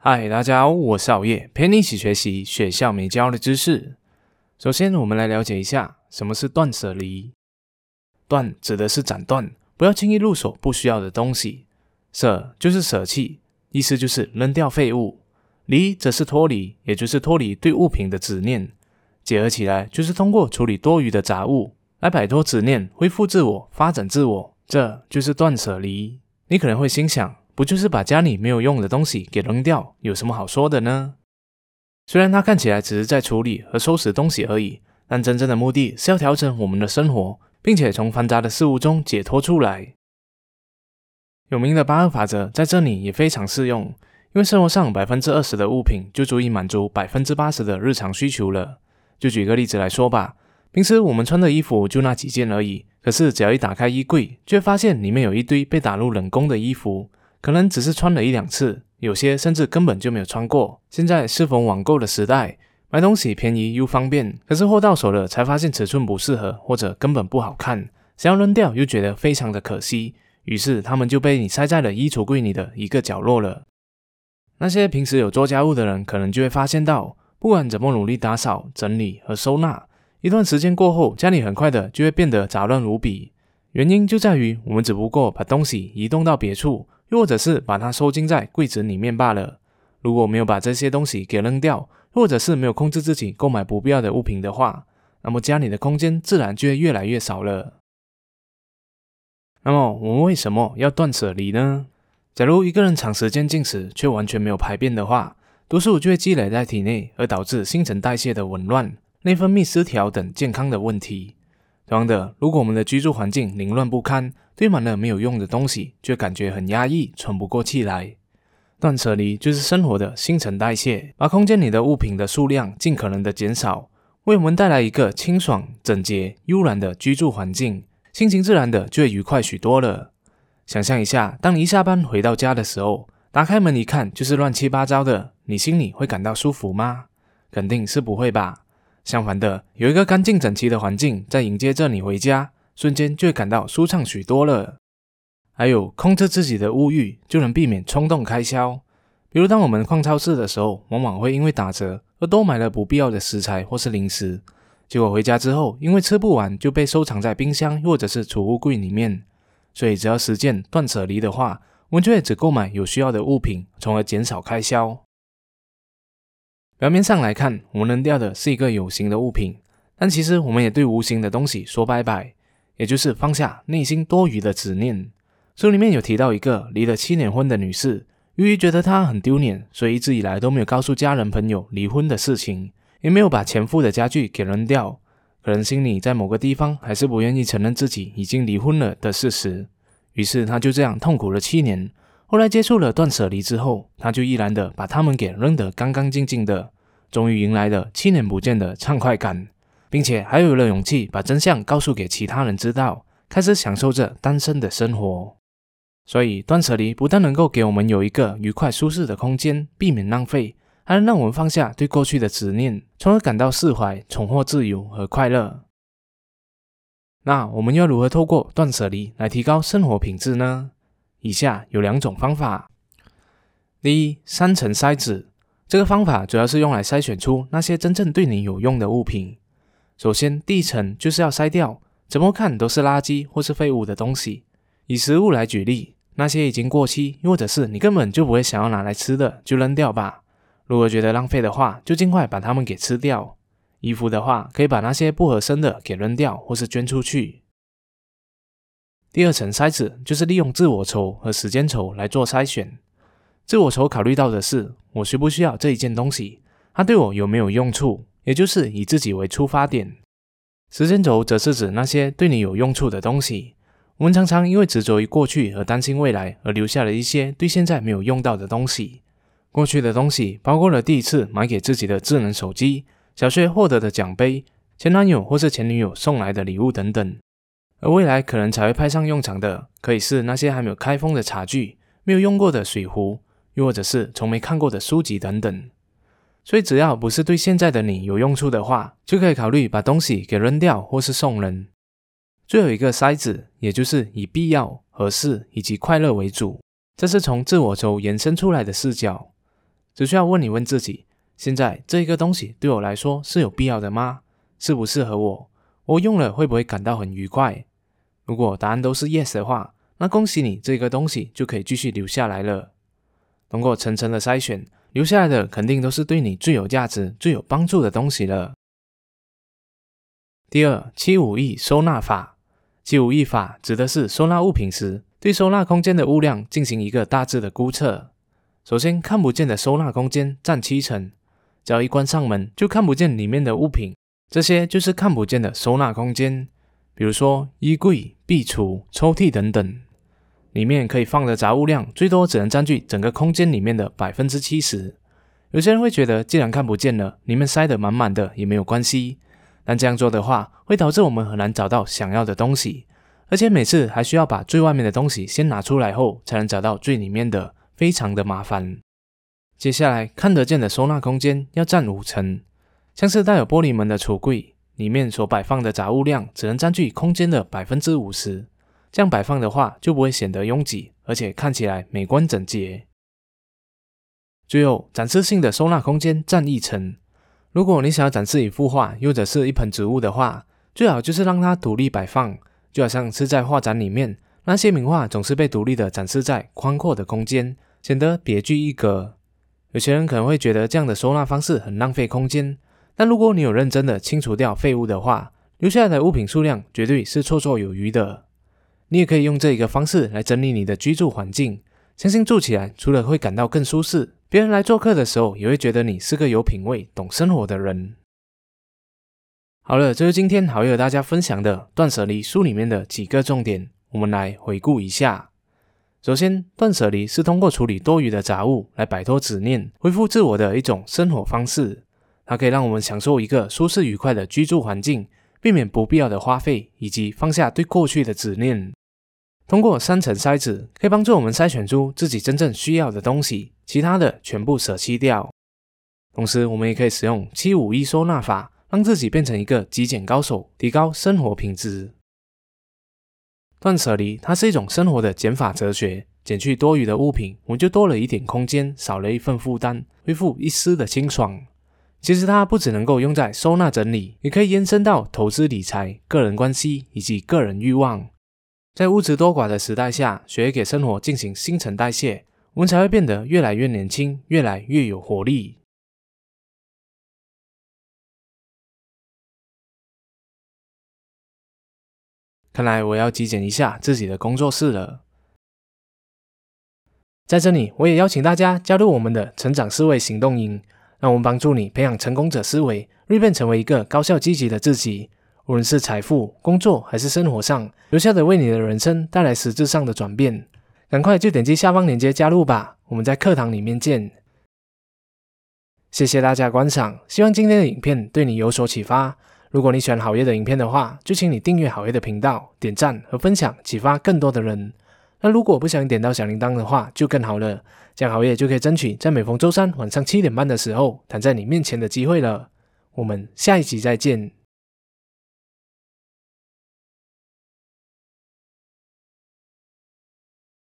嗨，大家好，我是熬夜，陪你一起学习学校没教的知识。首先，我们来了解一下什么是断舍离。断指的是斩断，不要轻易入手不需要的东西；舍就是舍弃，意思就是扔掉废物；离则是脱离，也就是脱离对物品的执念。结合起来，就是通过处理多余的杂物来摆脱执念，恢复自我，发展自我。这就是断舍离。你可能会心想，不就是把家里没有用的东西给扔掉，有什么好说的呢？虽然它看起来只是在处理和收拾东西而已，但真正的目的是要调整我们的生活，并且从繁杂的事物中解脱出来。有名的八二法则在这里也非常适用，因为生活上百分之二十的物品就足以满足百分之八十的日常需求了。就举个例子来说吧，平时我们穿的衣服就那几件而已。可是，只要一打开衣柜，就会发现里面有一堆被打入冷宫的衣服，可能只是穿了一两次，有些甚至根本就没有穿过。现在适逢网购的时代，买东西便宜又方便，可是货到手了才发现尺寸不适合，或者根本不好看，想要扔掉又觉得非常的可惜，于是他们就被你塞在了衣橱柜里的一个角落了。那些平时有做家务的人，可能就会发现到，不管怎么努力打扫、整理和收纳。一段时间过后，家里很快的就会变得杂乱无比。原因就在于我们只不过把东西移动到别处，又或者是把它收进在柜子里面罢了。如果没有把这些东西给扔掉，或者是没有控制自己购买不必要的物品的话，那么家里的空间自然就会越来越少了。那么我们为什么要断舍离呢？假如一个人长时间进食却完全没有排便的话，毒素就会积累在体内，而导致新陈代谢的紊乱。内分泌失调等健康的问题。同样的，如果我们的居住环境凌乱不堪，堆满了没有用的东西，就感觉很压抑，喘不过气来。断舍离就是生活的新陈代谢，把空间里的物品的数量尽可能的减少，为我们带来一个清爽、整洁、悠然的居住环境，心情自然的就会愉快许多了。想象一下，当你一下班回到家的时候，打开门一看就是乱七八糟的，你心里会感到舒服吗？肯定是不会吧。相反的，有一个干净整齐的环境在迎接着你回家，瞬间就会感到舒畅许多了。还有，控制自己的物欲，就能避免冲动开销。比如，当我们逛超市的时候，往往会因为打折而多买了不必要的食材或是零食，结果回家之后，因为吃不完就被收藏在冰箱或者是储物柜里面。所以，只要实践断舍离的话，我们就会只购买有需要的物品，从而减少开销。表面上来看，我们扔掉的是一个有形的物品，但其实我们也对无形的东西说拜拜，也就是放下内心多余的执念。书里面有提到一个离了七年婚的女士，由于觉得她很丢脸，所以一直以来都没有告诉家人朋友离婚的事情，也没有把前夫的家具给扔掉。可能心里在某个地方还是不愿意承认自己已经离婚了的事实，于是她就这样痛苦了七年。后来接触了断舍离之后，他就毅然的把它们给扔得干干净净的，终于迎来了七年不见的畅快感，并且还有了勇气把真相告诉给其他人知道，开始享受着单身的生活。所以断舍离不但能够给我们有一个愉快舒适的空间，避免浪费，还能让我们放下对过去的执念，从而感到释怀、重获自由和快乐。那我们要如何透过断舍离来提高生活品质呢？以下有两种方法。第一，三层筛子，这个方法主要是用来筛选出那些真正对你有用的物品。首先，第一层就是要筛掉怎么看都是垃圾或是废物的东西。以食物来举例，那些已经过期，或者是你根本就不会想要拿来吃的，就扔掉吧。如果觉得浪费的话，就尽快把它们给吃掉。衣服的话，可以把那些不合身的给扔掉，或是捐出去。第二层筛子就是利用自我筹和时间筹来做筛选。自我筹考虑到的是我需不需要这一件东西，它对我有没有用处，也就是以自己为出发点。时间轴则是指那些对你有用处的东西。我们常常因为执着于过去和担心未来，而留下了一些对现在没有用到的东西。过去的东西包括了第一次买给自己的智能手机、小学获得的奖杯、前男友或是前女友送来的礼物等等。而未来可能才会派上用场的，可以是那些还没有开封的茶具、没有用过的水壶，又或者是从没看过的书籍等等。所以，只要不是对现在的你有用处的话，就可以考虑把东西给扔掉或是送人。最后一个筛子，也就是以必要、合适以及快乐为主，这是从自我轴延伸出来的视角。只需要问一问自己：现在这一个东西对我来说是有必要的吗？适不适合我？我用了会不会感到很愉快？如果答案都是 yes 的话，那恭喜你，这个东西就可以继续留下来了。通过层层的筛选，留下来的肯定都是对你最有价值、最有帮助的东西了。第二，七五亿收纳法。七五亿法指的是收纳物品时，对收纳空间的物量进行一个大致的估测。首先，看不见的收纳空间占七成，只要一关上门，就看不见里面的物品。这些就是看不见的收纳空间，比如说衣柜、壁橱、抽屉等等，里面可以放的杂物量最多只能占据整个空间里面的百分之七十。有些人会觉得，既然看不见了，里面塞得满满的也没有关系。但这样做的话，会导致我们很难找到想要的东西，而且每次还需要把最外面的东西先拿出来后，才能找到最里面的，非常的麻烦。接下来，看得见的收纳空间要占五成，像是带有玻璃门的橱柜，里面所摆放的杂物量只能占据空间的百分之五十，这样摆放的话就不会显得拥挤，而且看起来美观整洁。最后，展示性的收纳空间占一层。如果你想要展示一幅画，或者是一盆植物的话，最好就是让它独立摆放，就好像是在画展里面，那些名画总是被独立的展示在宽阔的空间，显得别具一格。有些人可能会觉得这样的收纳方式很浪费空间，但如果你有认真的清除掉废物的话，留下来的物品数量绝对是绰绰有余的。你也可以用这一个方式来整理你的居住环境，相信住起来除了会感到更舒适。别人来做客的时候，也会觉得你是个有品味、懂生活的人。好了，这是今天好友和大家分享的《断舍离》书里面的几个重点，我们来回顾一下。首先，断舍离是通过处理多余的杂物来摆脱执念、恢复自我的一种生活方式。它可以让我们享受一个舒适愉快的居住环境，避免不必要的花费，以及放下对过去的执念。通过三层筛子，可以帮助我们筛选出自己真正需要的东西，其他的全部舍弃掉。同时，我们也可以使用七五一收纳法，让自己变成一个极简高手，提高生活品质。断舍离，它是一种生活的减法哲学，减去多余的物品，我们就多了一点空间，少了一份负担，恢复一丝的清爽。其实，它不只能够用在收纳整理，也可以延伸到投资理财、个人关系以及个人欲望。在物质多寡的时代下，学会给生活进行新陈代谢，我们才会变得越来越年轻，越来越有活力。看来我要极简一下自己的工作室了。在这里，我也邀请大家加入我们的成长思维行动营，让我们帮助你培养成功者思维，蜕变成为一个高效积极的自己。无论是财富、工作还是生活上，留下的为你的人生带来实质上的转变，赶快就点击下方链接加入吧！我们在课堂里面见。谢谢大家观赏，希望今天的影片对你有所启发。如果你喜欢好业的影片的话，就请你订阅好业的频道、点赞和分享，启发更多的人。那如果不想点到小铃铛的话，就更好了，这样熬夜就可以争取在每逢周三晚上七点半的时候躺在你面前的机会了。我们下一集再见。